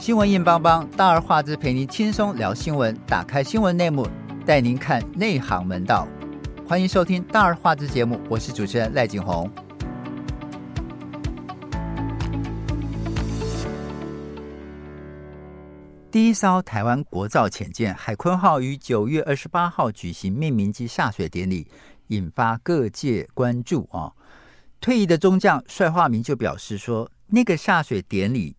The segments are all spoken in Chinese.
新闻硬邦邦，大而化之，陪您轻松聊新闻。打开新闻内幕，带您看内行门道。欢迎收听大而化之节目，我是主持人赖景红。第一艘台湾国造潜舰海鲲号于九月二十八号举行命名及下水典礼，引发各界关注啊。退役的中将帅化明就表示说，那个下水典礼。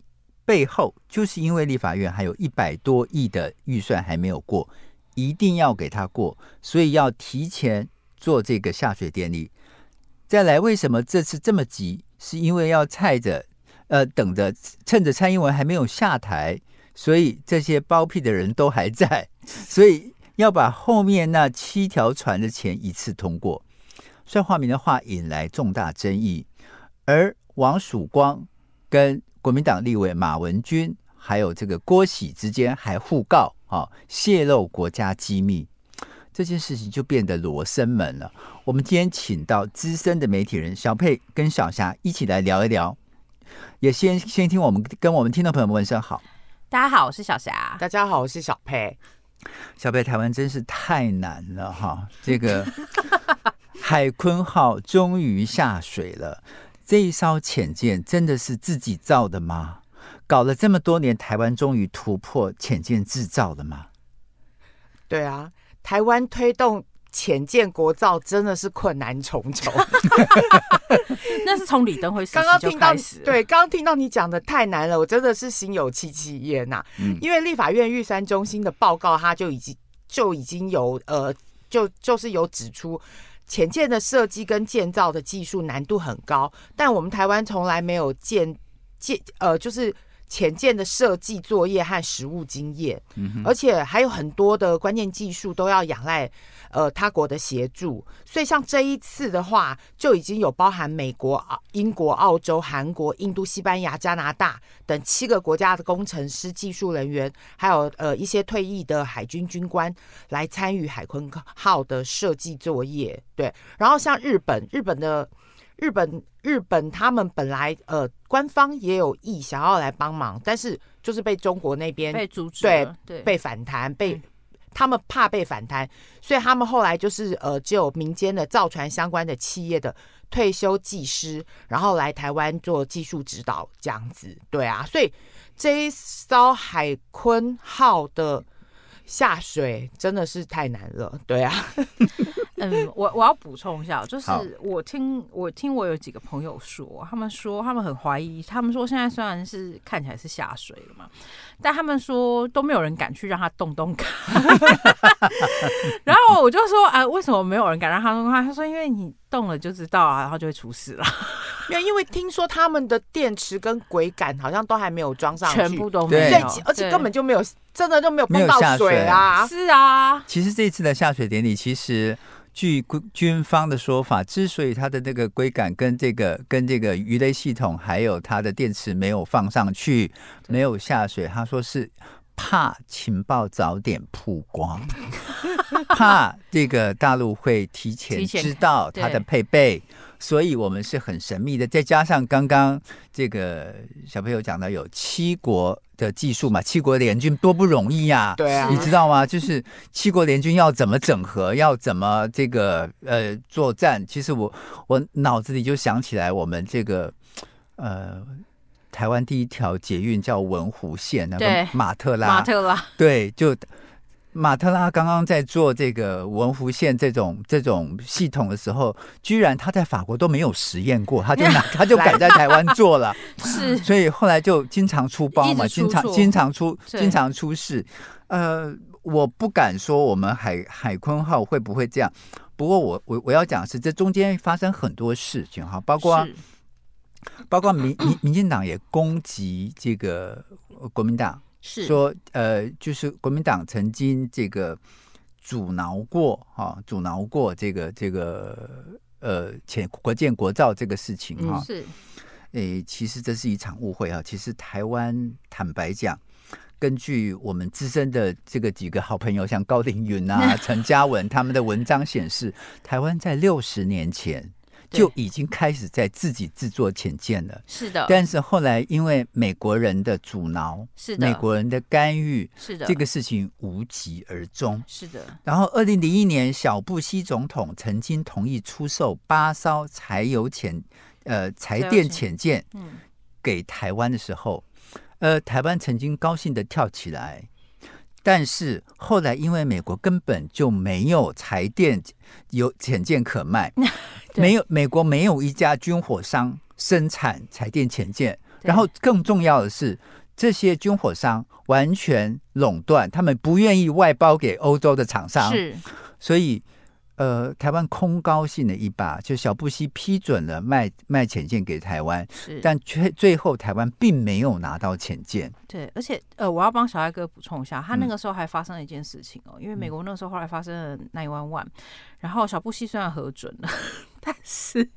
背后就是因为立法院还有一百多亿的预算还没有过，一定要给他过，所以要提前做这个下水电力。再来，为什么这次这么急？是因为要蔡着，呃，等着趁着蔡英文还没有下台，所以这些包庇的人都还在，所以要把后面那七条船的钱一次通过。帅化民的话引来重大争议，而王曙光跟国民党立委马文君还有这个郭喜之间还互告啊，泄露国家机密，这件事情就变得罗生门了。我们今天请到资深的媒体人小佩跟小霞一起来聊一聊，也先先听我们跟我们听众朋友们问声好。大家好，我是小霞。大家好，我是小佩。小佩，台湾真是太难了哈，这个 海鲲号终于下水了。这一艘潜舰真的是自己造的吗？搞了这么多年，台湾终于突破潜舰制造了吗？对啊，台湾推动潜舰国造真的是困难重重。那是从李登辉刚刚听到，对，刚刚听到你讲的太难了，我真的是心有戚戚焉呐。嗯，因为立法院预算中心的报告，它就已经就已经有呃，就就是有指出。潜舰的设计跟建造的技术难度很高，但我们台湾从来没有建建呃，就是潜舰的设计作业和实务经验，嗯，而且还有很多的关键技术都要仰赖。呃，他国的协助，所以像这一次的话，就已经有包含美国、英国、澳洲、韩国、印度、西班牙、加拿大等七个国家的工程师、技术人员，还有呃一些退役的海军军官来参与海鲲号的设计作业。对，然后像日本，日本的日本日本他们本来呃官方也有意想要来帮忙，但是就是被中国那边被阻止，对对，被反弹被。嗯他们怕被反弹，所以他们后来就是呃，只有民间的造船相关的企业的退休技师，然后来台湾做技术指导这样子。对啊，所以这一艘海鲲号的下水真的是太难了。对啊。嗯，我我要补充一下，就是我听我听我有几个朋友说，他们说他们很怀疑，他们说现在虽然是看起来是下水了嘛，但他们说都没有人敢去让他动动看。然后我就说，啊，为什么没有人敢让他动动看？他说，因为你动了就知道啊，然后就会出事了。没有因为听说他们的电池跟轨杆好像都还没有装上去，全部都没有，而且根本就没有，真的就没有碰到水啊。是啊，其实这一次的下水典礼，其实。据军军方的说法，之所以它的那个龟杆跟这个跟这个鱼雷系统还有它的电池没有放上去，没有下水，他说是怕情报早点曝光，怕这个大陆会提前知道它的配备。所以，我们是很神秘的。再加上刚刚这个小朋友讲到有七国的技术嘛，七国联军多不容易呀！对啊，你知道吗？就是七国联军要怎么整合，要怎么这个呃作战。其实我我脑子里就想起来，我们这个呃台湾第一条捷运叫文湖线，那个马特拉，马特拉，对，就。马特拉刚刚在做这个文湖线这种这种系统的时候，居然他在法国都没有实验过，他就拿 他就敢在台湾做了，是，所以后来就经常出包嘛，经常经常出经常出事。呃，我不敢说我们海海坤号会不会这样，不过我我我要讲的是这中间发生很多事情哈，包括包括民民民进党也攻击这个国民党。是说，呃，就是国民党曾经这个阻挠过，哈、啊，阻挠过这个这个呃，前国建国造这个事情，哈、啊嗯，是，诶，其实这是一场误会啊。其实台湾坦白讲，根据我们资深的这个几个好朋友，像高凌云啊、陈嘉文他们的文章显示，台湾在六十年前就已经开始在自己制作潜舰了。是的，但是后来因为美国人的阻挠，是的，美国人的干预，是的，这个事情无疾而终。是的。然后，二零零一年，小布希总统曾经同意出售八艘柴油潜呃柴电潜舰，嗯，给台湾的时候，呃，台湾曾经高兴的跳起来。但是后来，因为美国根本就没有柴电有潜舰可卖，没有美国没有一家军火商生产彩电潜舰，然后更重要的是，这些军火商完全垄断，他们不愿意外包给欧洲的厂商，是，所以。呃，台湾空高兴了一把，就小布希批准了卖卖潜舰给台湾，是，但却最后台湾并没有拿到潜舰。对，而且呃，我要帮小艾哥补充一下，他那个时候还发生了一件事情哦，嗯、因为美国那个时候后来发生了 nine one one，然后小布希虽然核准了，但是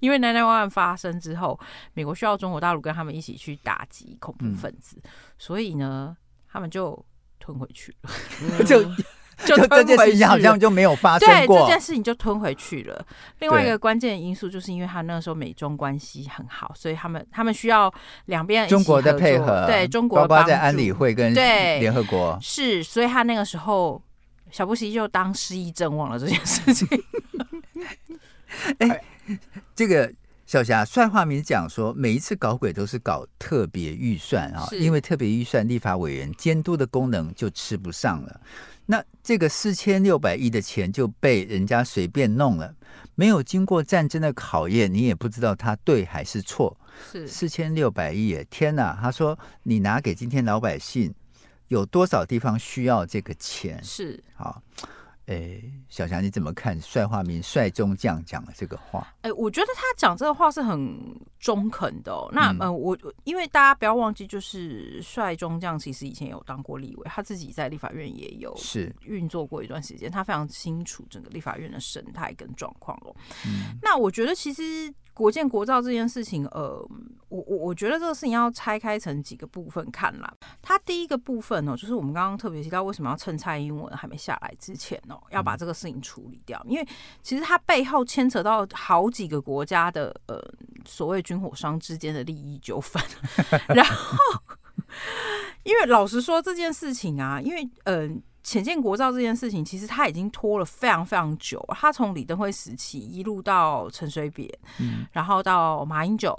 因为911发生之后，美国需要中国大陆跟他们一起去打击恐怖分子，嗯、所以呢，他们就吞回去了，嗯、就。就这件事情好像就没有发生过，对，这件事情就吞回去了。另外一个关键因素就是因为他那个时候美中关系很好，所以他们他们需要两边中国的配合，对中国包括在安理会跟对联合国是，所以他那个时候小布希就当失忆症忘了这件事情。哎，这个小霞帅话明讲说，每一次搞鬼都是搞特别预算啊，因为特别预算立法委员监督的功能就吃不上了。那这个四千六百亿的钱就被人家随便弄了，没有经过战争的考验，你也不知道它对还是错。是四千六百亿，天哪！他说你拿给今天老百姓，有多少地方需要这个钱？是好。哎，小霞你怎么看帅化明帅中将讲的这个话？哎，我觉得他讲这个话是很中肯的哦。那呃，我因为大家不要忘记，就是帅中将其实以前有当过立委，他自己在立法院也有是运作过一段时间，他非常清楚整个立法院的生态跟状况哦。嗯，那我觉得其实。国建国造这件事情，呃，我我我觉得这个事情要拆开成几个部分看啦。它第一个部分呢，就是我们刚刚特别提到，为什么要趁蔡英文还没下来之前哦，要把这个事情处理掉？因为其实它背后牵扯到好几个国家的呃所谓军火商之间的利益纠纷。然后，因为老实说这件事情啊，因为嗯。呃潜舰国造这件事情，其实他已经拖了非常非常久。他从李登辉时期一路到陈水扁，嗯，然后到马英九，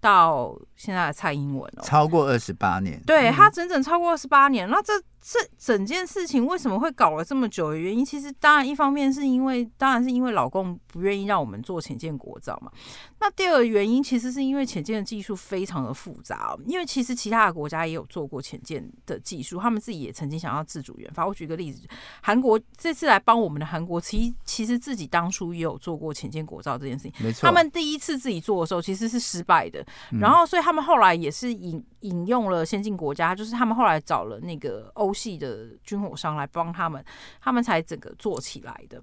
到现在的蔡英文哦，超过二十八年。对，他整整超过二十八年。那这。这整件事情为什么会搞了这么久的原因，其实当然一方面是因为，当然是因为老公不愿意让我们做浅见国造嘛。那第二个原因，其实是因为浅见的技术非常的复杂，因为其实其他的国家也有做过浅见的技术，他们自己也曾经想要自主研发。我举个例子，韩国这次来帮我们的韩国，其其实自己当初也有做过浅见国造这件事情，没错。他们第一次自己做的时候其实是失败的，然后所以他们后来也是引引用了先进国家，就是他们后来找了那个欧。系的军火商来帮他们，他们才整个做起来的。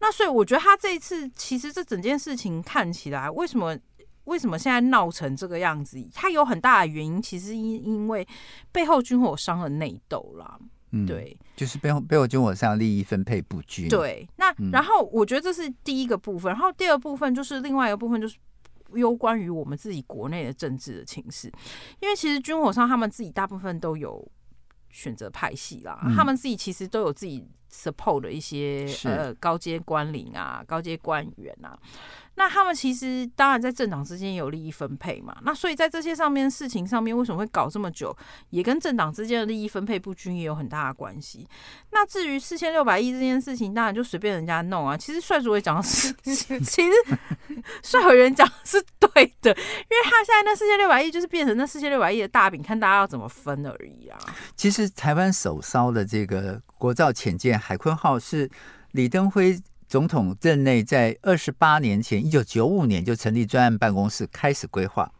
那所以我觉得他这一次，其实这整件事情看起来，为什么为什么现在闹成这个样子？它有很大的原因，其实因因为背后军火商的内斗啦。嗯，对，就是背后背后军火商利益分配不均。对，那然后我觉得这是第一个部分，然后第二部分就是另外一个部分，就是有关于我们自己国内的政治的情势，因为其实军火商他们自己大部分都有。选择派系啦，嗯、他们自己其实都有自己 support 的一些呃高阶官领啊、高阶官员啊。那他们其实当然在政党之间有利益分配嘛，那所以在这些上面事情上面为什么会搞这么久，也跟政党之间的利益分配不均也有很大的关系。那至于四千六百亿这件事情，当然就随便人家弄啊。其实帅主委讲的是，其实帅委员讲的是对的，因为他现在那四千六百亿就是变成那四千六百亿的大饼，看大家要怎么分而已啊。其实台湾首烧的这个国造潜舰海鲲号是李登辉。总统任内，在二十八年前，一九九五年就成立专案办公室，开始规划。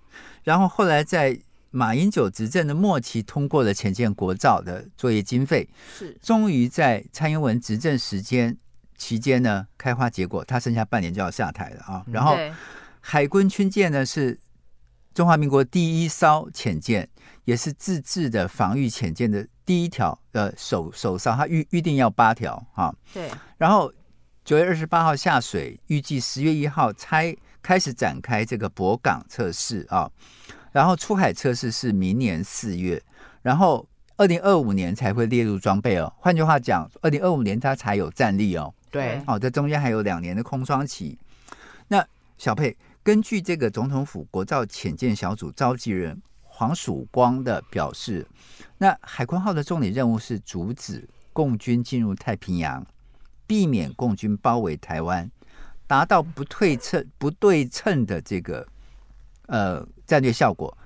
然后后来在马英九执政的末期，通过了潜舰国造的作业经费。是，终于在蔡英文执政时间期间呢，开花结果。他剩下半年就要下台了啊。然后海鲲军舰呢，是中华民国第一艘潜舰，也是自制的防御潜舰的第一条呃首首艘，它预预定要八条啊。对，然后。九月二十八号下水，预计十月一号拆开始展开这个泊港测试啊，然后出海测试是明年四月，然后二零二五年才会列入装备哦。换句话讲，二零二五年它才有战力哦。对，好，这中间还有两年的空窗期。那小佩，根据这个总统府国造潜舰小组召集人黄曙光的表示，那海鲲号的重点任务是阻止共军进入太平洋，避免共军包围台湾，达到不对称不对称的这个呃战略效果。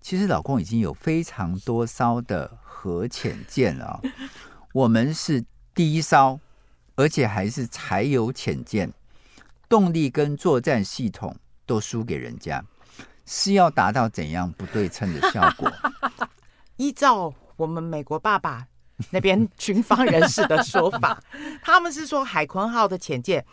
其实老共已经有非常多艘的核潜舰了，我们是第一艘。而且还是柴油潜舰，动力跟作战系统都输给人家，是要达到怎样不对称的效果？依照我们美国爸爸那边军方人士的说法，他们是说海鲲号的潜舰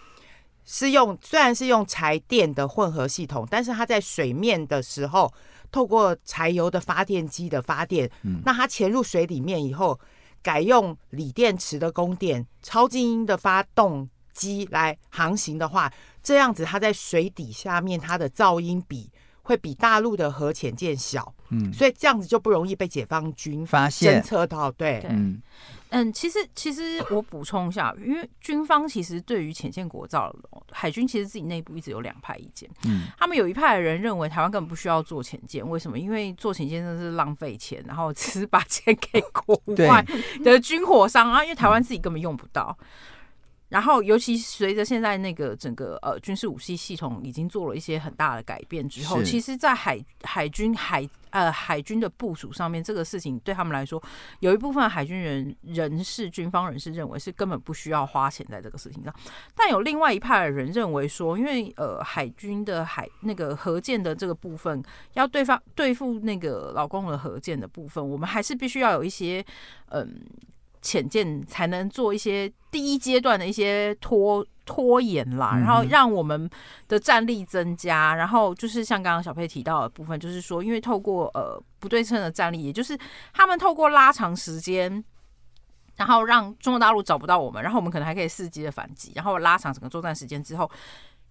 是用虽然是用柴电的混合系统，但是它在水面的时候，透过柴油的发电机的发电，嗯，那它潜入水里面以后。改用锂电池的供电、超静音的发动机来航行的话，这样子它在水底下面，它的噪音比会比大陆的核潜舰小，嗯，所以这样子就不容易被解放军发现侦测到。对，嗯嗯，其实其实我补充一下，因为军方其实对于潜舰国造，海军其实自己内部一直有两派意见。嗯，他们有一派的人认为台湾根本不需要做潜舰，为什么？因为做潜舰真的是浪费钱，然后只是把钱给国外的军火商啊，因为台湾自己根本用不到。然后，尤其随着现在那个整个呃军事武器系统已经做了一些很大的改变之后，其实，在海海军海呃海军的部署上面，这个事情对他们来说，有一部分海军人人士、军方人士认为是根本不需要花钱在这个事情上。但有另外一派的人认为说，因为呃海军的海那个核舰的这个部分，要对方对付那个老公的核舰的部分，我们还是必须要有一些嗯。呃潜舰才能做一些第一阶段的一些拖拖延啦，然后让我们的战力增加。然后就是像刚刚小佩提到的部分，就是说，因为透过呃不对称的战力，也就是他们透过拉长时间，然后让中国大陆找不到我们，然后我们可能还可以伺机的反击，然后拉长整个作战时间之后，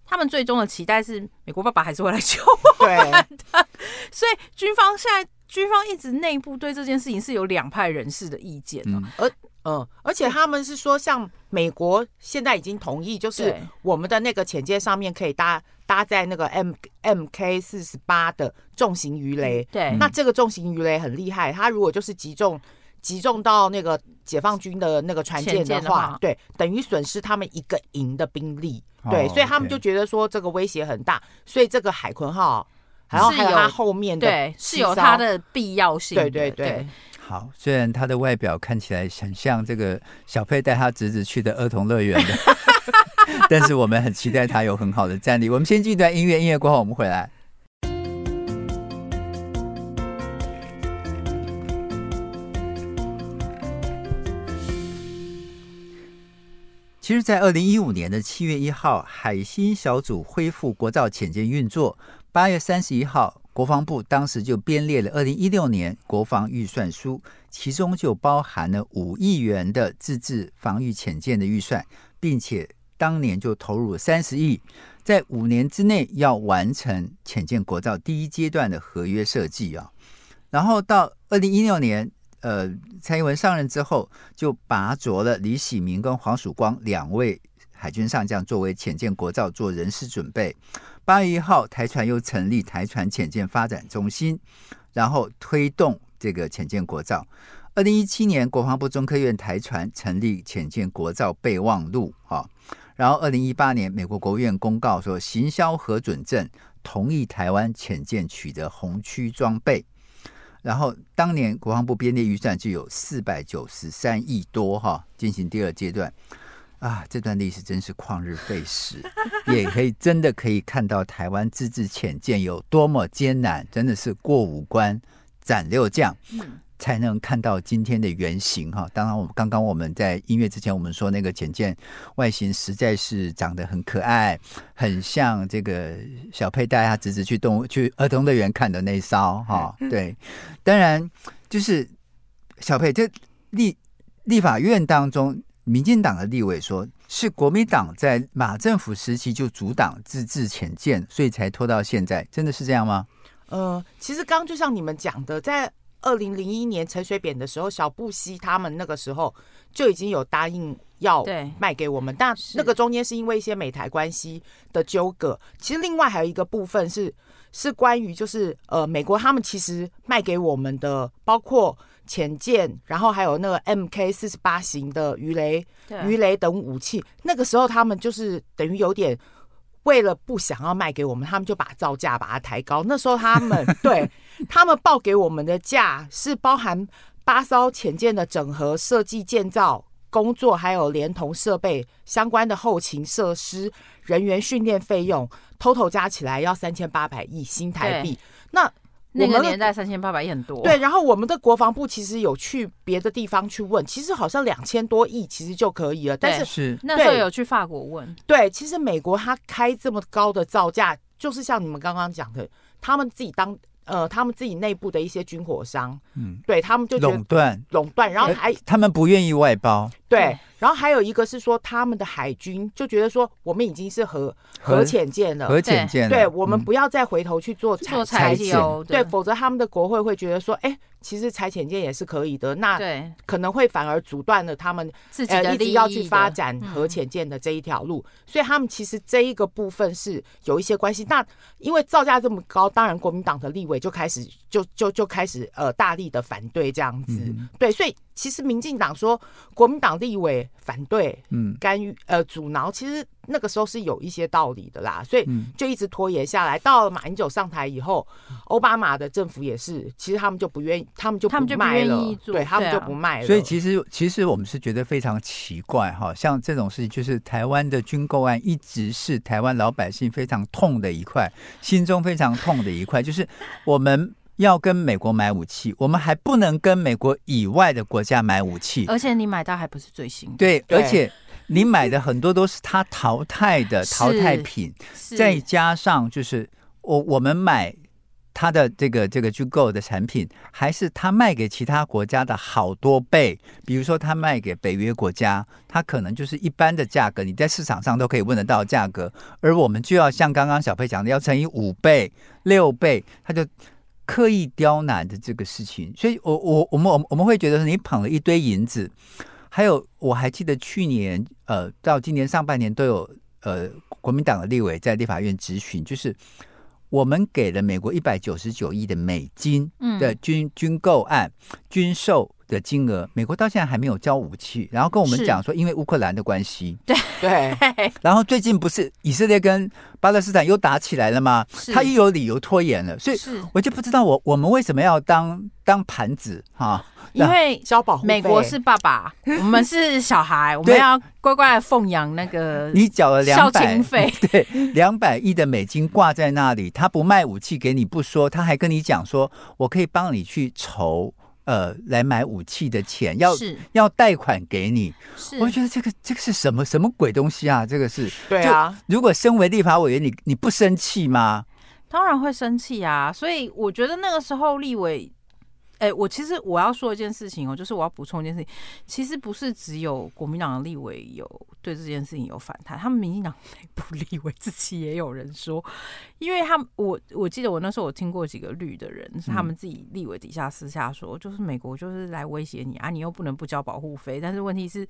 他们最终的期待是美国爸爸还是会来救我们的。所以军方现在。军方一直内部对这件事情是有两派人士的意见的，而嗯，而且他们是说，像美国现在已经同意，就是我们的那个潜舰上面可以搭搭载那个 M M K 四十八的重型鱼雷，对，那这个重型鱼雷很厉害，它如果就是击中击中到那个解放军的那个船舰的话，对，等于损失他们一个营的兵力，对，所以他们就觉得说这个威胁很大，所以这个海鲲号。然后还有它后面的对，是有它的必要性。对对对，对，好，虽然它的外表看起来很像这个小佩带他侄子去的儿童乐园的，但是我们很期待它有很好的战力。我们先进一段音乐，音乐过后我们回来。其实，在二零一五年的七月一号，海星小组恢复国造潜舰运作。八月三十一号，国防部当时就编列了二零一六年国防预算书，其中就包含了五亿元的自制防御潜舰的预算，并且当年就投入了三十亿，在五年之内要完成潜舰国造第一阶段的合约设计啊。然后到二零一六年，呃，蔡英文上任之后，就拔擢了李喜明跟黄曙光两位海军上将作为潜舰国造做人事准备。八月一号，台船又成立台船潜舰发展中心，然后推动这个潜舰国造。二零一七年，国防部中科院台船成立潜舰国造备忘录啊。然后二零一八年，美国国务院公告说，行销核准证，同意台湾潜舰取得红区装备。然后当年国防部编列预算就有四百九十三亿多哈，进行第二阶段。啊，这段历史真是旷日费时，也可以真的可以看到台湾自治浅见有多么艰难，真的是过五关斩六将，才能看到今天的原型哈。当然，我们刚刚我们在音乐之前，我们说那个浅见外形实在是长得很可爱，很像这个小佩带他侄子去动物去儿童乐园看的那艘哈。对，当然就是小佩这立立法院当中。民进党的立委说，是国民党在马政府时期就阻挡自治潜舰，所以才拖到现在，真的是这样吗？呃，其实刚刚就像你们讲的，在二零零一年陈水扁的时候，小布希他们那个时候就已经有答应要卖给我们，但那个中间是因为一些美台关系的纠葛。其实另外还有一个部分是是关于就是呃美国他们其实卖给我们的包括。潜舰，然后还有那个 MK 四十八型的鱼雷、鱼雷等武器。那个时候他们就是等于有点为了不想要卖给我们，他们就把造价把它抬高。那时候他们 对他们报给我们的价是包含八艘潜舰的整合设计、建造工作，还有连同设备相关的后勤设施、人员训练费用，total 加起来要三千八百亿新台币。那那个年代三千八百亿很多，对。然后我们的国防部其实有去别的地方去问，其实好像两千多亿其实就可以了。但是是那时候有去法国问，对，其实美国他开这么高的造价，就是像你们刚刚讲的，他们自己当。呃，他们自己内部的一些军火商，嗯，对他们就垄断垄断，然后还他们不愿意外包，对，然后还有一个是说他们的海军就觉得说我们已经是核核潜舰了，核潜舰，对，我们不要再回头去做做柴潜，对，否则他们的国会会觉得说，哎。其实柴潜舰也是可以的，那可能会反而阻断了他们自己一直要去发展核潜舰的这一条路，所以他们其实这一个部分是有一些关系。那因为造价这么高，当然国民党的立委就开始就就就开始呃大力的反对这样子，对，所以其实民进党说国民党立委反对，嗯，干预呃阻挠，其实。那个时候是有一些道理的啦，所以就一直拖延下来。到了马英九上台以后，奥巴马的政府也是，其实他们就不愿意，他们就他们就不卖了，对，他们就不卖了。所以其实其实我们是觉得非常奇怪哈，像这种事情，就是台湾的军购案一直是台湾老百姓非常痛的一块，心中非常痛的一块，就是我们要跟美国买武器，我们还不能跟美国以外的国家买武器，而且你买到还不是最新的，对，而且。你买的很多都是他淘汰的淘汰品，再加上就是我我们买他的这个这个军购的产品，还是他卖给其他国家的好多倍。比如说他卖给北约国家，他可能就是一般的价格，你在市场上都可以问得到价格，而我们就要像刚刚小佩讲的，要乘以五倍、六倍，他就刻意刁难的这个事情。所以我我我们我们我们会觉得你捧了一堆银子。还有，我还记得去年，呃，到今年上半年都有，呃，国民党的立委在立法院质询，就是我们给了美国一百九十九亿的美金的军、嗯、军购案、军售的金额，美国到现在还没有交武器，然后跟我们讲说，因为乌克兰的关系，对 对，然后最近不是以色列跟巴勒斯坦又打起来了吗？他又有理由拖延了，所以我就不知道我我们为什么要当当盘子哈。因为交保护美国是爸爸，我们是小孩，我们要乖乖的奉养那个。你缴了两百，对，两百亿的美金挂在那里，他不卖武器给你不说，他还跟你讲说，我可以帮你去筹呃来买武器的钱，要要贷款给你。我觉得这个这个是什么什么鬼东西啊？这个是对啊。如果身为立法委员，你你不生气吗？当然会生气啊！所以我觉得那个时候立委。哎、欸，我其实我要说一件事情哦，就是我要补充一件事情，其实不是只有国民党的立委有对这件事情有反弹，他们民进党内部立委自己也有人说，因为他们我我记得我那时候我听过几个绿的人，是他们自己立委底下私下说，就是美国就是来威胁你啊，你又不能不交保护费，但是问题是，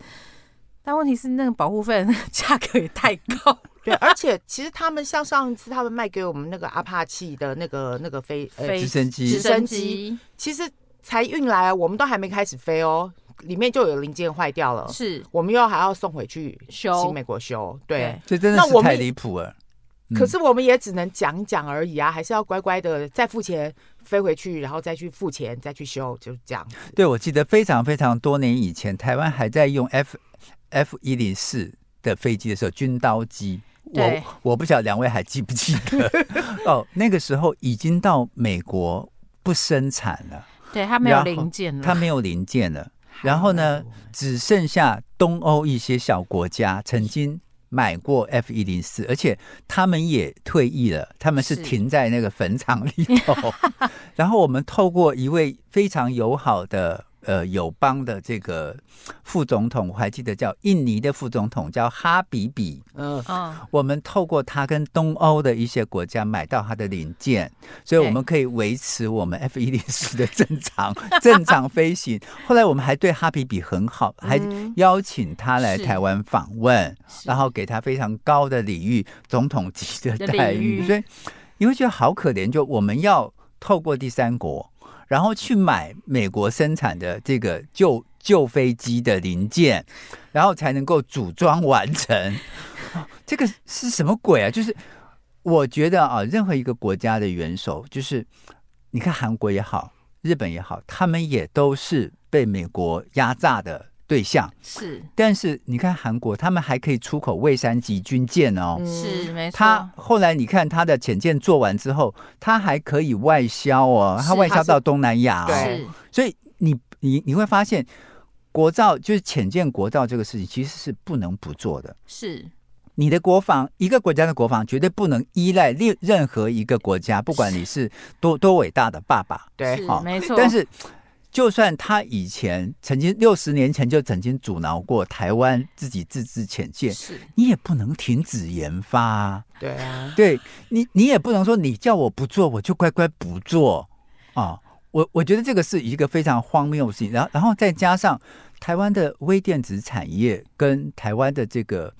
但问题是那个保护费那个 价格也太高，对，而且其实他们像上一次他们卖给我们那个阿帕奇的那个那个飞呃直升机，直升机。其实。才运来，我们都还没开始飞哦，里面就有零件坏掉了，是。我们又还要送回去修，新美国修，对，这真的是太离谱了。可是我们也只能讲讲而已啊，还是要乖乖的再付钱飞回去，然后再去付钱再去修，就是这样。对，我记得非常非常多年以前，台湾还在用 F F 一零四的飞机的时候，军刀机，我我不晓得两位还记不记得？哦，那个时候已经到美国不生产了。对，它没有零件了，它没有零件了。然后呢，只剩下东欧一些小国家曾经买过 F 一零四，而且他们也退役了，他们是停在那个坟场里头。然后我们透过一位非常友好的呃友邦的这个副总统，我还记得叫印尼的副总统叫哈比比，嗯。嗯，我们透过他跟东欧的一些国家买到他的零件，所以我们可以维持我们 F 一零四的正常正常飞行。后来我们还对哈比比很好，还邀请他来台湾访问，然后给他非常高的礼遇，总统级的待遇，所以。你会觉得好可怜，就我们要透过第三国，然后去买美国生产的这个旧旧飞机的零件，然后才能够组装完成。这个是什么鬼啊？就是我觉得啊，任何一个国家的元首，就是你看韩国也好，日本也好，他们也都是被美国压榨的。对象是，但是你看韩国，他们还可以出口蔚山级军舰哦，是没错。他后来你看他的潜舰做完之后，他还可以外销哦，他外销到东南亚哦。对，所以你你你会发现，国造就是潜舰国造这个事情，其实是不能不做的。是，你的国防，一个国家的国防绝对不能依赖任任何一个国家，不管你是多多伟大的爸爸，对，好，没错。但是。就算他以前曾经六十年前就曾经阻挠过台湾自己自制潜舰，是你也不能停止研发啊。对啊，对你，你也不能说你叫我不做，我就乖乖不做啊。我我觉得这个是一个非常荒谬的事情。然后，然后再加上台湾的微电子产业跟台湾的这个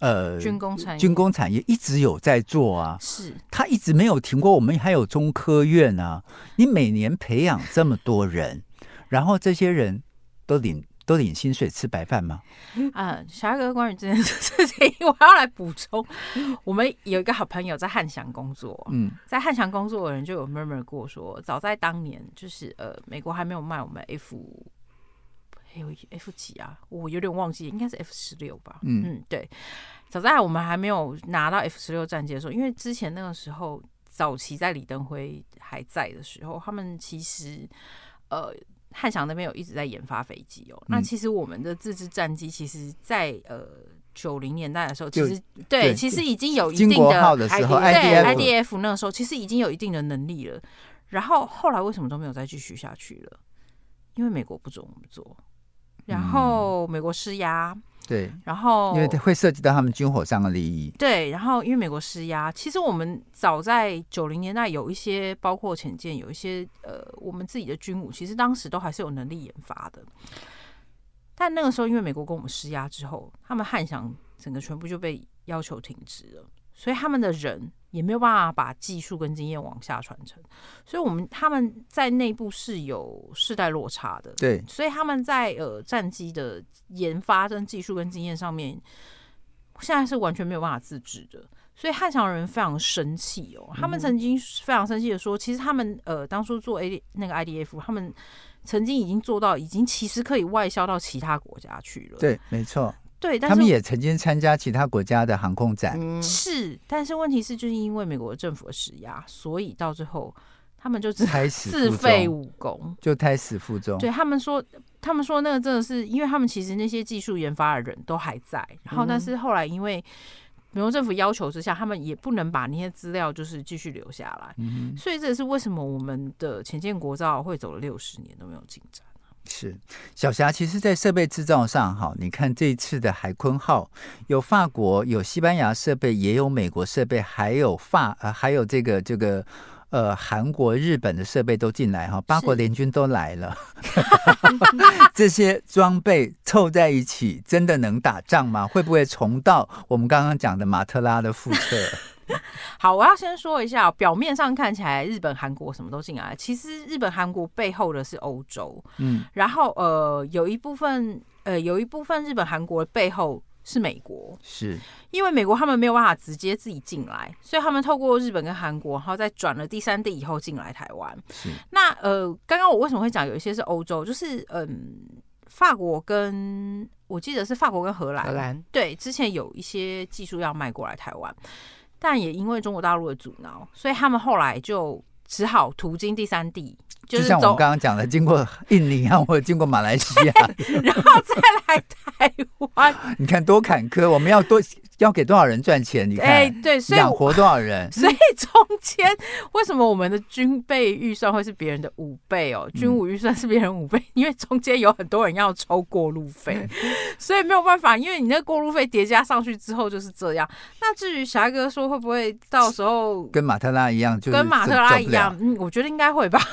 呃军工产业，军工产业一直有在做啊，是他一直没有停过。我们还有中科院啊，你每年培养这么多人。然后这些人都领都领薪水吃白饭吗？啊，小艾哥，关于这件事情，我要来补充。我们有一个好朋友在汉翔工作，嗯，在汉翔工作的人就有 murmur 过说，早在当年，就是呃，美国还没有卖我们 F，还有 F 几啊？我有点忘记，应该是 F 十六吧？嗯嗯，对，早在我们还没有拿到 F 十六战机的时候，因为之前那个时候早期在李登辉还在的时候，他们其实呃。汉翔那边有一直在研发飞机哦，嗯、那其实我们的自制战机，其实在，呃九零年代的时候，其实对，其实已经有一定的，的时候对 IDF 那个时候，其实已经有一定的能力了。然后后来为什么都没有再继续下去了？因为美国不准我们做，然后美国施压。嗯对，然后因为会涉及到他们军火上的利益。对，然后因为美国施压，其实我们早在九零年代有一些，包括潜舰，有一些呃，我们自己的军武，其实当时都还是有能力研发的。但那个时候，因为美国跟我们施压之后，他们汉翔整个全部就被要求停职了，所以他们的人。也没有办法把技术跟经验往下传承，所以我们他们在内部是有世代落差的。对，所以他们在呃战机的研发跟技术跟经验上面，现在是完全没有办法自制的。所以汉翔人非常生气哦，他们曾经非常生气的说，其实他们呃当初做 A 那个 IDF，他们曾经已经做到，已经其实可以外销到其他国家去了。对，没错。对，但他们也曾经参加其他国家的航空展，嗯、是，但是问题是，就是因为美国政府的施压，所以到最后他们就自自废武功，就胎死腹中。对他们说，他们说那个真的是，因为他们其实那些技术研发的人都还在，然后但是后来因为美国政府要求之下，他们也不能把那些资料就是继续留下来，嗯、所以这也是为什么我们的前建国造会走了六十年都没有进展。是小霞，其实，在设备制造上，哈，你看这一次的海鲲号有法国、有西班牙设备，也有美国设备，还有法呃，还有这个这个呃，韩国、日本的设备都进来哈，八国联军都来了，这些装备凑在一起，真的能打仗吗？会不会重到我们刚刚讲的马特拉的覆辙？好，我要先说一下，表面上看起来日本、韩国什么都进来，其实日本、韩国背后的是欧洲，嗯，然后呃，有一部分呃，有一部分日本、韩国的背后是美国，是因为美国他们没有办法直接自己进来，所以他们透过日本跟韩国，然后再转了第三地以后进来台湾。是那呃，刚刚我为什么会讲有一些是欧洲，就是嗯，法国跟我记得是法国跟荷兰，荷兰对，之前有一些技术要卖过来台湾。但也因为中国大陆的阻挠，所以他们后来就只好途经第三地，就是、就像我们刚刚讲的，经过印尼啊，或者经过马来西亚，然后再来台湾。你看多坎坷，我们要多要给多少人赚钱？你看，哎，对，所以养活多少人？所以中间为什么我们的军备预算会是别人的五倍哦？军武预算是别人五倍，嗯、因为中间有很多人要抽过路费，所以没有办法，因为你那个过路费叠加上去之后就是这样。那至于霞哥说会不会到时候跟马特拉一样，就跟马特拉一样？嗯，我觉得应该会吧。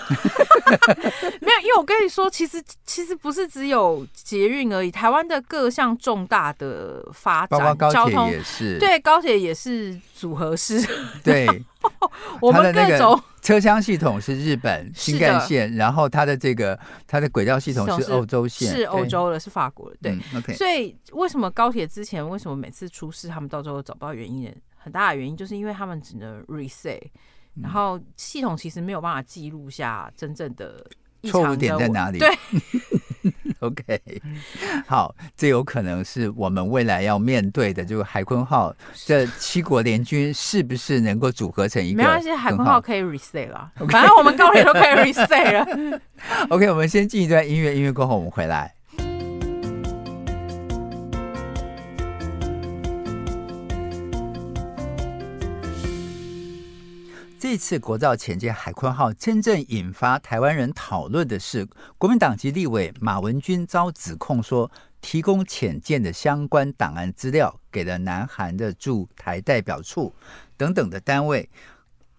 没有，因为我跟你说，其实其实不是只有捷运而已，台湾的各项重大的发展，交通。也是对，高铁也是组合式。对，我们各种 车厢系统是日本新干线，然后它的这个它的轨道系统是欧洲线，是欧洲的，是法国的。对、嗯、，OK。所以为什么高铁之前为什么每次出事，他们到最后找不到原因？很大的原因就是因为他们只能 reset，然后系统其实没有办法记录下真正的错误点在哪里。对。OK，好，这有可能是我们未来要面对的，就是海鲲号这七国联军是不是能够组合成一个？没关系，海鲲号可以 reset 了.反正我们高铁都可以 reset 了。OK，我们先进一段音乐，音乐过后我们回来。这次国造潜舰海鲲号真正引发台湾人讨论的是，国民党籍立委马文君遭指控说，提供潜舰的相关档案资料给了南韩的驻台代表处等等的单位，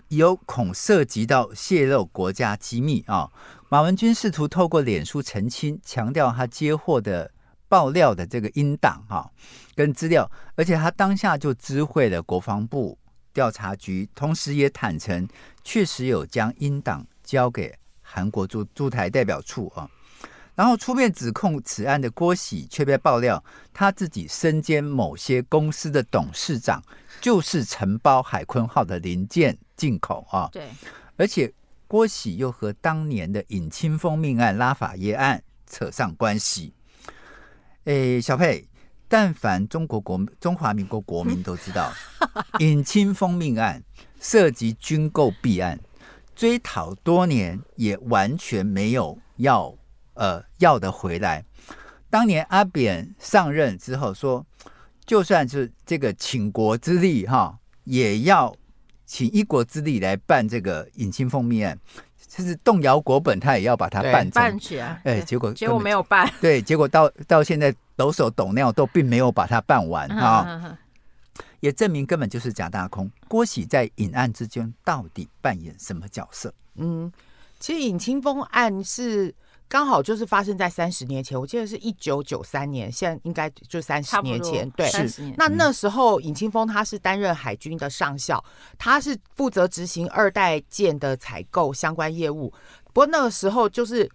有恐涉及到泄露国家机密啊。马文君试图透过脸书澄清，强调他接获的爆料的这个音档哈跟资料，而且他当下就知会了国防部。调查局同时也坦诚，确实有将英党交给韩国驻驻台代表处啊。然后出面指控此案的郭喜却被爆料，他自己身兼某些公司的董事长，就是承包海坤号的零件进口啊。对，而且郭喜又和当年的尹清风命案、拉法耶案扯上关系。诶，小佩。但凡中国国中华民国国民都知道，尹清风命案涉及军购弊案，追讨多年也完全没有要呃要的回来。当年阿扁上任之后说，就算是这个倾国之力哈，也要请一国之力来办这个尹清风命案。就是动摇国本，他也要把它办办起来。哎，结果结果没有办。对，结果到到现在抖手抖尿都并没有把它办完啊、哦，也证明根本就是假大空。郭喜在隐案之间到底扮演什么角色？嗯，其实尹清风案是。刚好就是发生在三十年前，我记得是一九九三年，现在应该就三十年前。对，是。那那时候尹清峰他是担任海军的上校，他是负责执行二代舰的采购相关业务。不过那个时候就是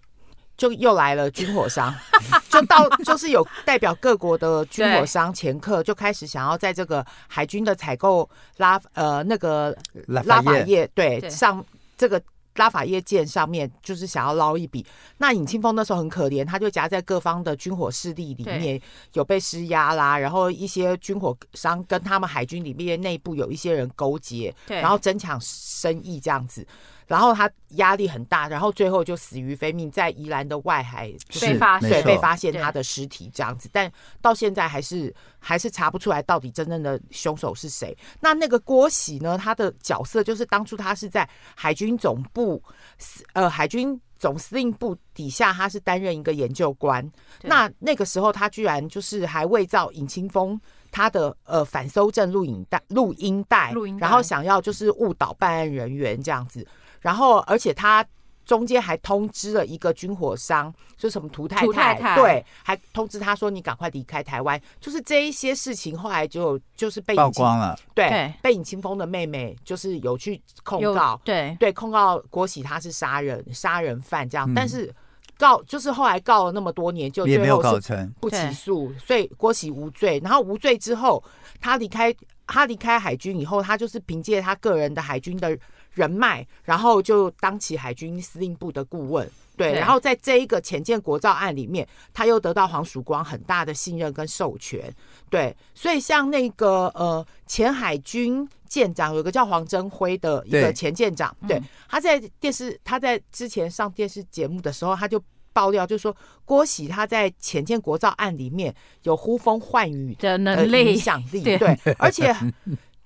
就又来了军火商，就到就是有代表各国的军火商前客就开始想要在这个海军的采购拉呃那个拉法叶。对上这个。拉法叶舰上面就是想要捞一笔，那尹清峰那时候很可怜，他就夹在各方的军火势力里面有被施压啦，然后一些军火商跟他们海军里面内部有一些人勾结，然后争抢生意这样子。然后他压力很大，然后最后就死于非命，在宜兰的外海被发现，对，被发现他的尸体这样子，但到现在还是还是查不出来到底真正的凶手是谁。那那个郭喜呢？他的角色就是当初他是在海军总部，呃，海军总司令部底下，他是担任一个研究官。那那个时候他居然就是还伪造尹清风他的呃反搜证录影带、录音带，然后想要就是误导办案人员这样子。然后，而且他中间还通知了一个军火商，就什么涂太太，涂太太，对，还通知他说你赶快离开台湾。就是这一些事情，后来就就是被曝光了，对，对被尹清风的妹妹就是有去控告，对对，控告郭喜他是杀人杀人犯这样，嗯、但是告就是后来告了那么多年，就最后也没有告成，不起诉，所以郭喜无罪。然后无罪之后，他离开他离开海军以后，他就是凭借他个人的海军的。人脉，然后就当起海军司令部的顾问，对，然后在这一个潜舰国造案里面，他又得到黄曙光很大的信任跟授权，对，所以像那个呃前海军舰长，有个叫黄征辉的一个前舰长，对，对，他在电视他在之前上电视节目的时候，他就爆料，就是说郭喜他在潜舰国造案里面有呼风唤雨的能力、影响力，对，对，而且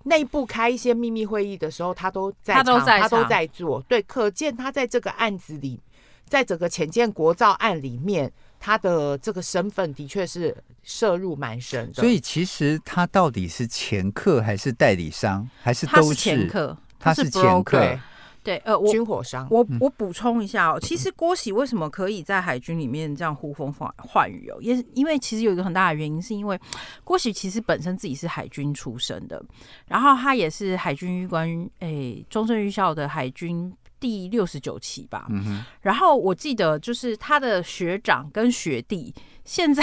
内部开一些秘密会议的时候，他都在场，他都在，他都在做，对，可见他在这个案子里，在整个浅见国造案里面，他的这个身份的确是涉入蛮深的。所以其实他到底是前客还是代理商，还是都是前客？他是前客。对，呃，我军火商，我我补充一下哦，其实郭喜为什么可以在海军里面这样呼风唤唤雨哦，也因为其实有一个很大的原因，是因为郭喜其实本身自己是海军出身的，然后他也是海军预官，诶，中正预校的海军第六十九期吧，嗯哼，然后我记得就是他的学长跟学弟。现在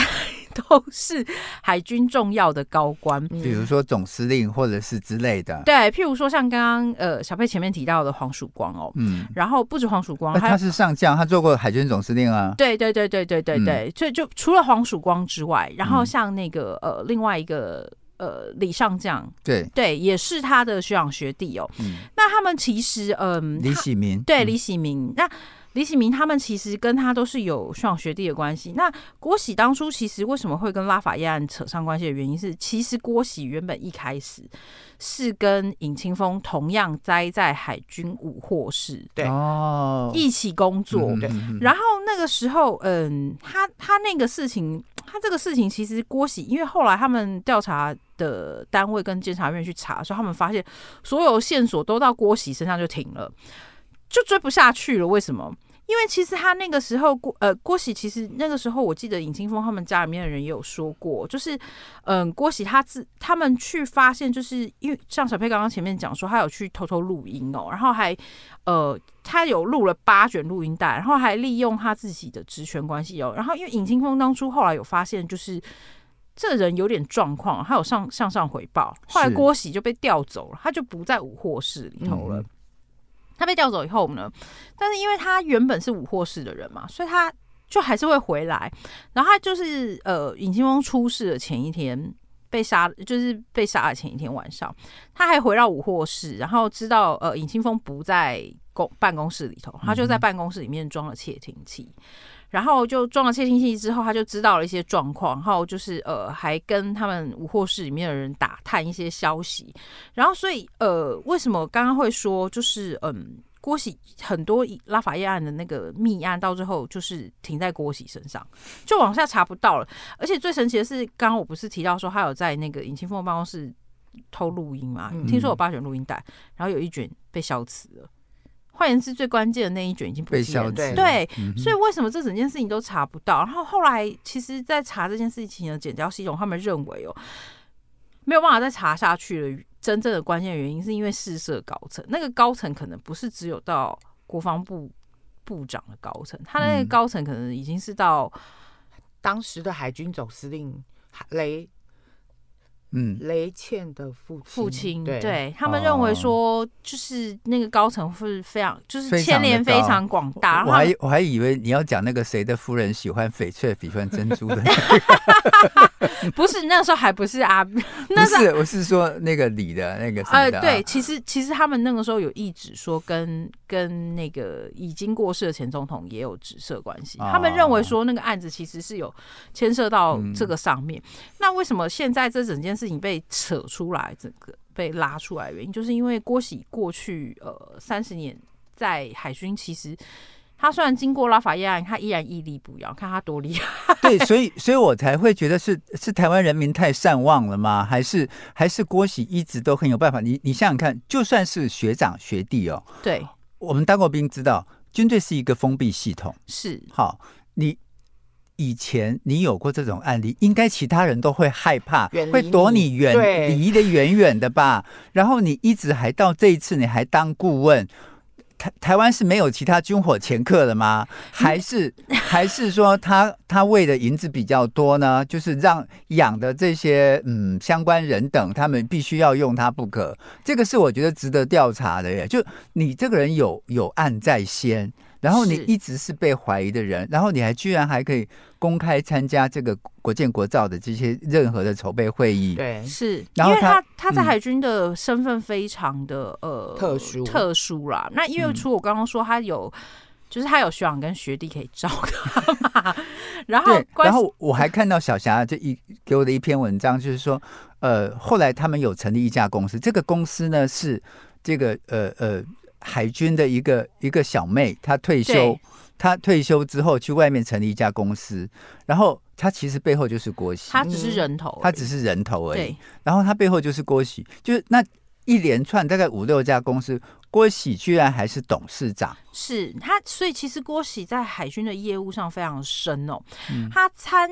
都是海军重要的高官，比如说总司令或者是之类的。对，譬如说像刚刚呃小佩前面提到的黄曙光哦，嗯，然后不止黄曙光，他是上将，他做过海军总司令啊。对对对对对对对，所以就除了黄曙光之外，然后像那个呃另外一个呃李上将，对。对，也是他的学长学弟哦。嗯。那他们其实嗯，李喜明，对李喜明。那。李喜明他们其实跟他都是有学长学弟的关系。那郭喜当初其实为什么会跟拉法耶案扯上关系的原因是，其实郭喜原本一开始是跟尹清峰同样栽在海军五获室，对哦，一起工作。对，然后那个时候，嗯，他他那个事情，他这个事情其实郭喜，因为后来他们调查的单位跟监察院去查的时候，他们发现所有线索都到郭喜身上就停了。就追不下去了，为什么？因为其实他那个时候郭呃郭喜，其实那个时候我记得尹清风他们家里面的人也有说过，就是嗯郭喜他自他们去发现，就是因为像小佩刚刚前面讲说，他有去偷偷录音哦，然后还呃他有录了八卷录音带，然后还利用他自己的职权关系哦，然后因为尹清风当初后来有发现，就是这人有点状况，他有上向上回报，后来郭喜就被调走了，他就不在五货室里头了。嗯他被调走以后呢，但是因为他原本是武获室的人嘛，所以他就还是会回来。然后他就是呃，尹清峰出事的前一天被杀，就是被杀的前一天晚上，他还回到武获室，然后知道呃尹清峰不在公办公室里头，他就在办公室里面装了窃听器。嗯然后就装了窃听器之后，他就知道了一些状况，然后就是呃，还跟他们五货室里面的人打探一些消息。然后所以呃，为什么刚刚会说就是嗯，郭喜很多拉法叶案的那个密案到最后就是停在郭喜身上，就往下查不到了。而且最神奇的是，刚刚我不是提到说他有在那个尹清凤办公室偷录音嘛？嗯、听说有八卷录音带，然后有一卷被消磁了。换言之，最关键的那一卷已经不见了。对，所以为什么这整件事情都查不到？然后后来，其实，在查这件事情的检调系统，他们认为哦，没有办法再查下去了。真正的关键原因是因为试射高层，那个高层可能不是只有到国防部部长的高层，他那个高层可能已经是到当时的海军总司令雷。嗯，雷倩的父父亲，对，对他们认为说，就是那个高层是非常，就是牵连非常广大。我还我还以为你要讲那个谁的夫人喜欢翡翠，喜欢珍珠的。不是，那时候还不是啊，那是我是说那个李的那个的、啊。呃，对，其实其实他们那个时候有意指说跟跟那个已经过世的前总统也有直涉关系。哦、他们认为说那个案子其实是有牵涉到这个上面。嗯、那为什么现在这整件事？事情被扯出来，整个被拉出来，原因就是因为郭喜过去呃三十年在海军，其实他虽然经过拉法叶案，他依然屹立不摇，看他多厉害。对，所以所以我才会觉得是是台湾人民太善忘了吗？还是还是郭喜一直都很有办法？你你想想看，就算是学长学弟哦，对，我们当过兵，知道军队是一个封闭系统，是好你。以前你有过这种案例，应该其他人都会害怕，会躲你远离的远远的吧？然后你一直还到这一次，你还当顾问。台台湾是没有其他军火前客的吗？还是还是说他他为的银子比较多呢？就是让养的这些嗯相关人等，他们必须要用他不可。这个是我觉得值得调查的耶。就你这个人有有案在先。然后你一直是被怀疑的人，然后你还居然还可以公开参加这个国建国造的这些任何的筹备会议，对，是，然后他因为他他在海军的身份非常的、嗯、呃特殊特殊啦。那因为除我刚刚说他有。就是他有学长跟学弟可以照他嘛。然后对，然后我还看到小霞这一给我的一篇文章，就是说，呃，后来他们有成立一家公司，这个公司呢是这个呃呃海军的一个一个小妹，她退休，她退休之后去外面成立一家公司，然后她其实背后就是郭喜，她只是人头，她只是人头而已，对。然后她背后就是郭喜，就是那一连串大概五六家公司。郭喜居然还是董事长，是他，所以其实郭喜在海军的业务上非常深哦。嗯、他参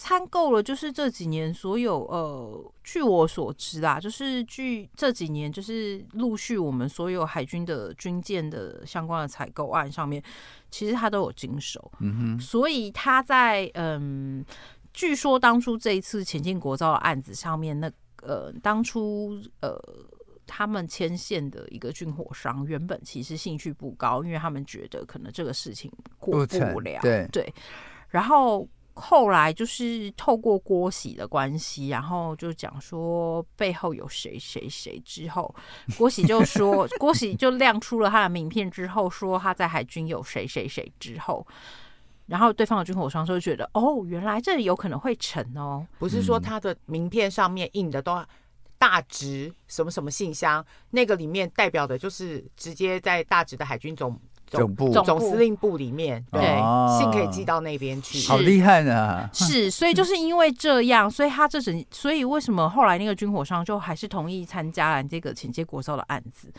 参购了，就是这几年所有呃，据我所知啦，就是据这几年就是陆续我们所有海军的军舰的相关的采购案上面，其实他都有经手。嗯哼，所以他在嗯，据说当初这一次前进国造的案子上面，那呃，当初呃。他们牵线的一个军火商原本其实兴趣不高，因为他们觉得可能这个事情过不了。对对，然后后来就是透过郭喜的关系，然后就讲说背后有谁谁谁之后，郭喜就说 郭喜就亮出了他的名片之后，说他在海军有谁谁谁之后，然后对方的军火商就觉得哦，原来这有可能会成哦，不是说他的名片上面印的都。大直什么什么信箱，那个里面代表的就是直接在大直的海军总总部总司令部里面，对，哦、信可以寄到那边去，好厉害呢。是，所以就是因为这样，所以他这整，所以为什么后来那个军火商就还是同意参加了这个潜舰国造的案子？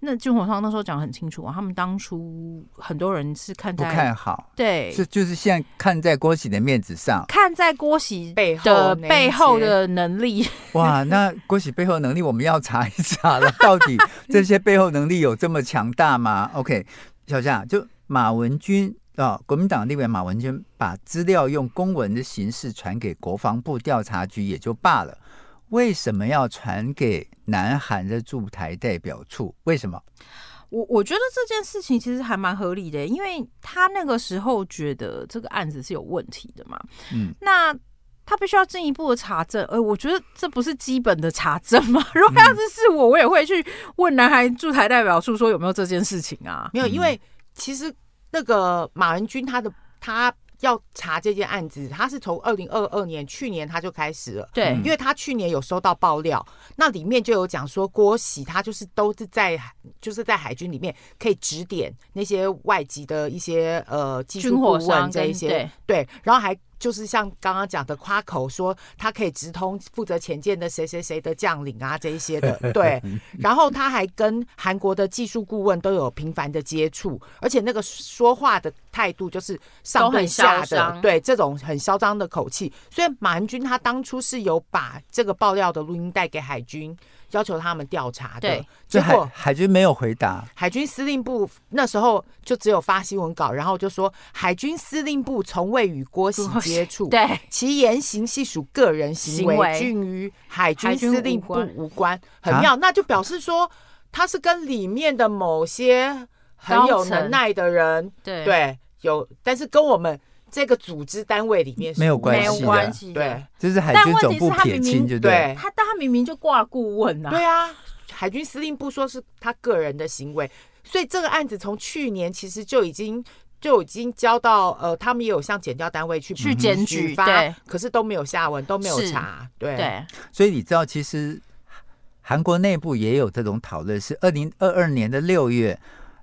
那军火商那时候讲得很清楚啊，他们当初很多人是看在不看好，对，是就是现在看在郭喜的面子上，看在郭玺的背后的能力。哇，那郭喜背后能力我们要查一查了，到底这些背后能力有这么强大吗？OK，小夏，就马文君啊、哦，国民党立委马文君把资料用公文的形式传给国防部调查局也就罢了。为什么要传给南韩的驻台代表处？为什么？我我觉得这件事情其实还蛮合理的，因为他那个时候觉得这个案子是有问题的嘛。嗯，那他必须要进一步的查证。哎，我觉得这不是基本的查证吗？如果要是是我，我也会去问南韩驻台代表处说有没有这件事情啊？没有，因为其实那个马文君他的他。要查这件案子，他是从二零二二年去年他就开始了，对，因为他去年有收到爆料，那里面就有讲说郭喜他就是都是在就是在海军里面可以指点那些外籍的一些呃技术顾问这一些，对，然后还。就是像刚刚讲的夸口说他可以直通负责前舰的谁谁谁的将领啊这一些的，对。然后他还跟韩国的技术顾问都有频繁的接触，而且那个说话的态度就是上对下的，对这种很嚣张的口气。所以马文军他当初是有把这个爆料的录音带给海军。要求他们调查的，对，结果海军没有回答。海军司令部那时候就只有发新闻稿，然后就说海军司令部从未与郭玺接触，对，其言行系属个人行为，均与海军司令部无关。很妙，那就表示说他是跟里面的某些很有能耐的人，对。对，有，但是跟我们。这个组织单位里面是没有关系的，没有关系的，对，就是海军总部撇清，就对。他但他明明就挂顾问啊，对啊，海军司令部说是他个人的行为，所以这个案子从去年其实就已经就已经交到呃，他们也有向检调单位去去检举发，对，可是都没有下文，都没有查，对对。所以你知道，其实韩国内部也有这种讨论，是二零二二年的六月，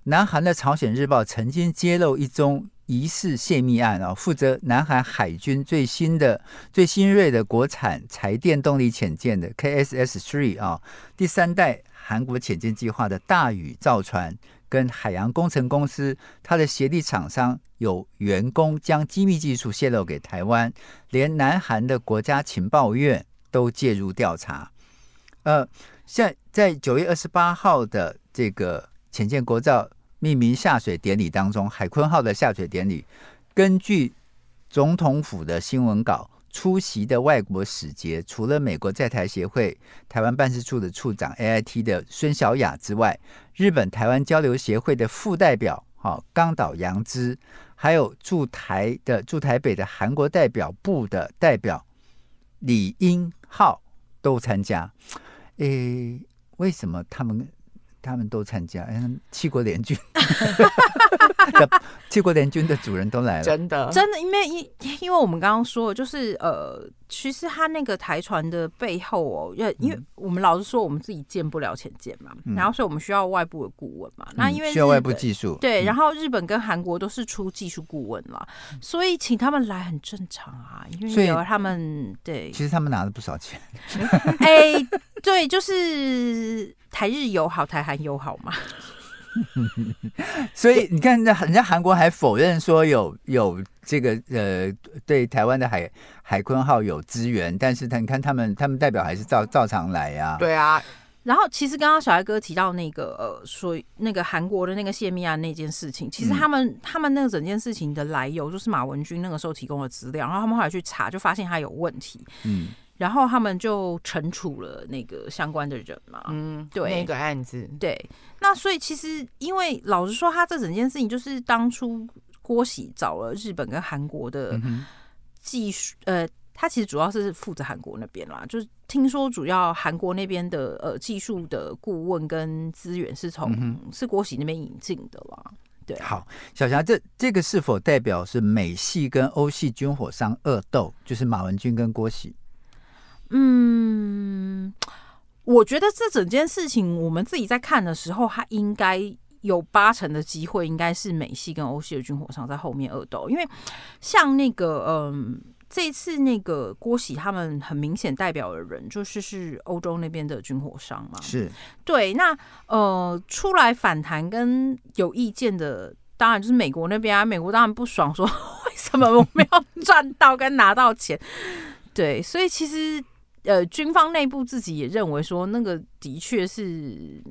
南韩的朝鲜日报曾经揭露一宗。疑似泄密案啊，负责南韩海军最新的、最新锐的国产柴电动力潜舰的 KSS Three 啊，第三代韩国潜舰计划的大宇造船跟海洋工程公司，它的协力厂商有员工将机密技术泄露给台湾，连南韩的国家情报院都介入调查。呃，现在九月二十八号的这个潜舰国造。命名下水典礼当中，海鲲号的下水典礼，根据总统府的新闻稿，出席的外国使节除了美国在台协会台湾办事处的处长 AIT 的孙小雅之外，日本台湾交流协会的副代表哈冈岛洋之，还有驻台的驻台北的韩国代表部的代表李英浩都参加。诶，为什么他们？他们都参加，哎，七国联军，七国联军的主人都来了，真的，真的，因为因因为我们刚刚说的，就是呃。其实他那个台船的背后哦，要因为我们老是说我们自己建不了潜舰嘛，嗯、然后所以我们需要外部的顾问嘛。嗯、那因为需要外部技术，对，然后日本跟韩国都是出技术顾问啦，嗯、所以请他们来很正常啊，因为有他们对，其实他们拿了不少钱。哎，对，就是台日友好，台韩友好嘛。所以你看，人家人家韩国还否认说有有这个呃，对台湾的海海坤号有支援，但是他你看他们他们代表还是照照常来呀。对啊，然后其实刚刚小艾哥提到那个呃，说那个韩国的那个泄密案那件事情，其实他们、嗯、他们那个整件事情的来由就是马文君那个时候提供的资料，然后他们后来去查，就发现他有问题。嗯。然后他们就惩处了那个相关的人嘛，嗯，对，那个案子，对。那所以其实，因为老实说，他这整件事情就是当初郭喜找了日本跟韩国的技术，嗯、呃，他其实主要是负责韩国那边啦。就是听说主要韩国那边的呃技术的顾问跟资源是从、嗯、是郭喜那边引进的啦。对，好，小霞，这这个是否代表是美系跟欧系军火商恶斗？就是马文君跟郭喜？嗯，我觉得这整件事情，我们自己在看的时候，它应该有八成的机会，应该是美系跟欧系的军火商在后面恶斗。因为像那个，嗯，这一次那个郭喜他们很明显代表的人，就是是欧洲那边的军火商嘛。是对。那呃，出来反弹跟有意见的，当然就是美国那边啊。美国当然不爽，说 为什么我们要 赚到跟拿到钱？对，所以其实。呃，军方内部自己也认为说，那个的确是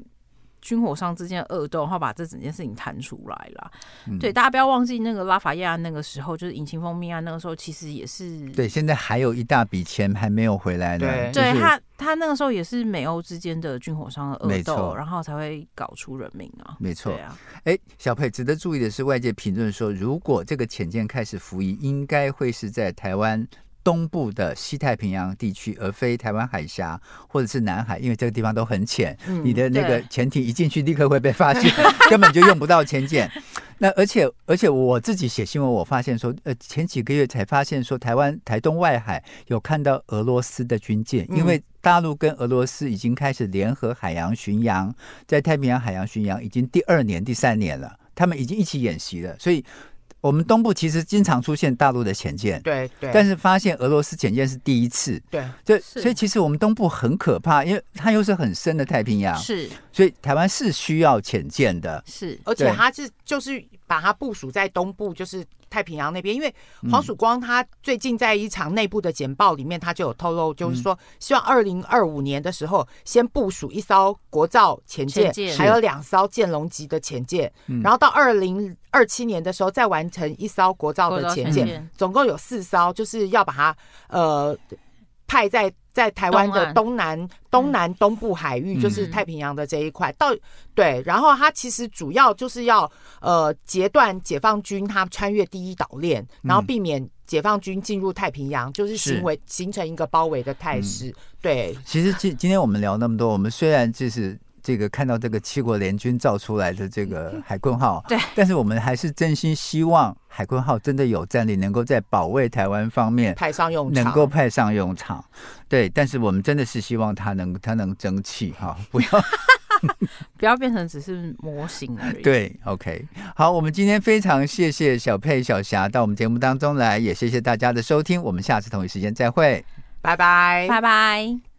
军火商之间的恶斗，然后把这整件事情谈出来了。嗯、对，大家不要忘记那个拉法叶案那个时候，就是引擎蜂蜜案那个时候，其实也是对。现在还有一大笔钱还没有回来呢。对，就是、对他，他那个时候也是美欧之间的军火商的恶斗，然后才会搞出人命啊。没错对啊。哎，小佩，值得注意的是，外界评论说，如果这个潜舰开始服役，应该会是在台湾。东部的西太平洋地区，而非台湾海峡或者是南海，因为这个地方都很浅，嗯、你的那个潜艇一进去立刻会被发现，根本就用不到潜舰。那而且而且我自己写新闻，我发现说，呃，前几个月才发现说，台湾台东外海有看到俄罗斯的军舰，因为大陆跟俄罗斯已经开始联合海洋巡洋，在太平洋海洋巡洋已经第二年、第三年了，他们已经一起演习了，所以。我们东部其实经常出现大陆的潜舰，对对，但是发现俄罗斯潜舰是第一次，对，就所以其实我们东部很可怕，因为它又是很深的太平洋，是，所以台湾是需要潜舰的，是，而且它是就是把它部署在东部，就是。太平洋那边，因为黄曙光他最近在一场内部的简报里面，他就有透露，就是说希望二零二五年的时候先部署一艘国造潜舰，还有两艘建龙级的潜舰，然后到二零二七年的时候再完成一艘国造的潜舰，总共有四艘，就是要把它呃派在。在台湾的东南、东南东部海域，就是太平洋的这一块，嗯、到对，然后它其实主要就是要呃截断解放军它穿越第一岛链，然后避免解放军进入太平洋，嗯、就是行为形成一个包围的态势。嗯、对，其实今今天我们聊那么多，我们虽然就是。这个看到这个七国联军造出来的这个海鲲号，对，但是我们还是真心希望海鲲号真的有战力，能够在保卫台湾方面派上用场，能够派上用场。对，但是我们真的是希望它能它能争气哈，不要 不要变成只是模型而已。对，OK，好，我们今天非常谢谢小佩小霞到我们节目当中来，也谢谢大家的收听，我们下次同一时间再会，拜拜，拜拜。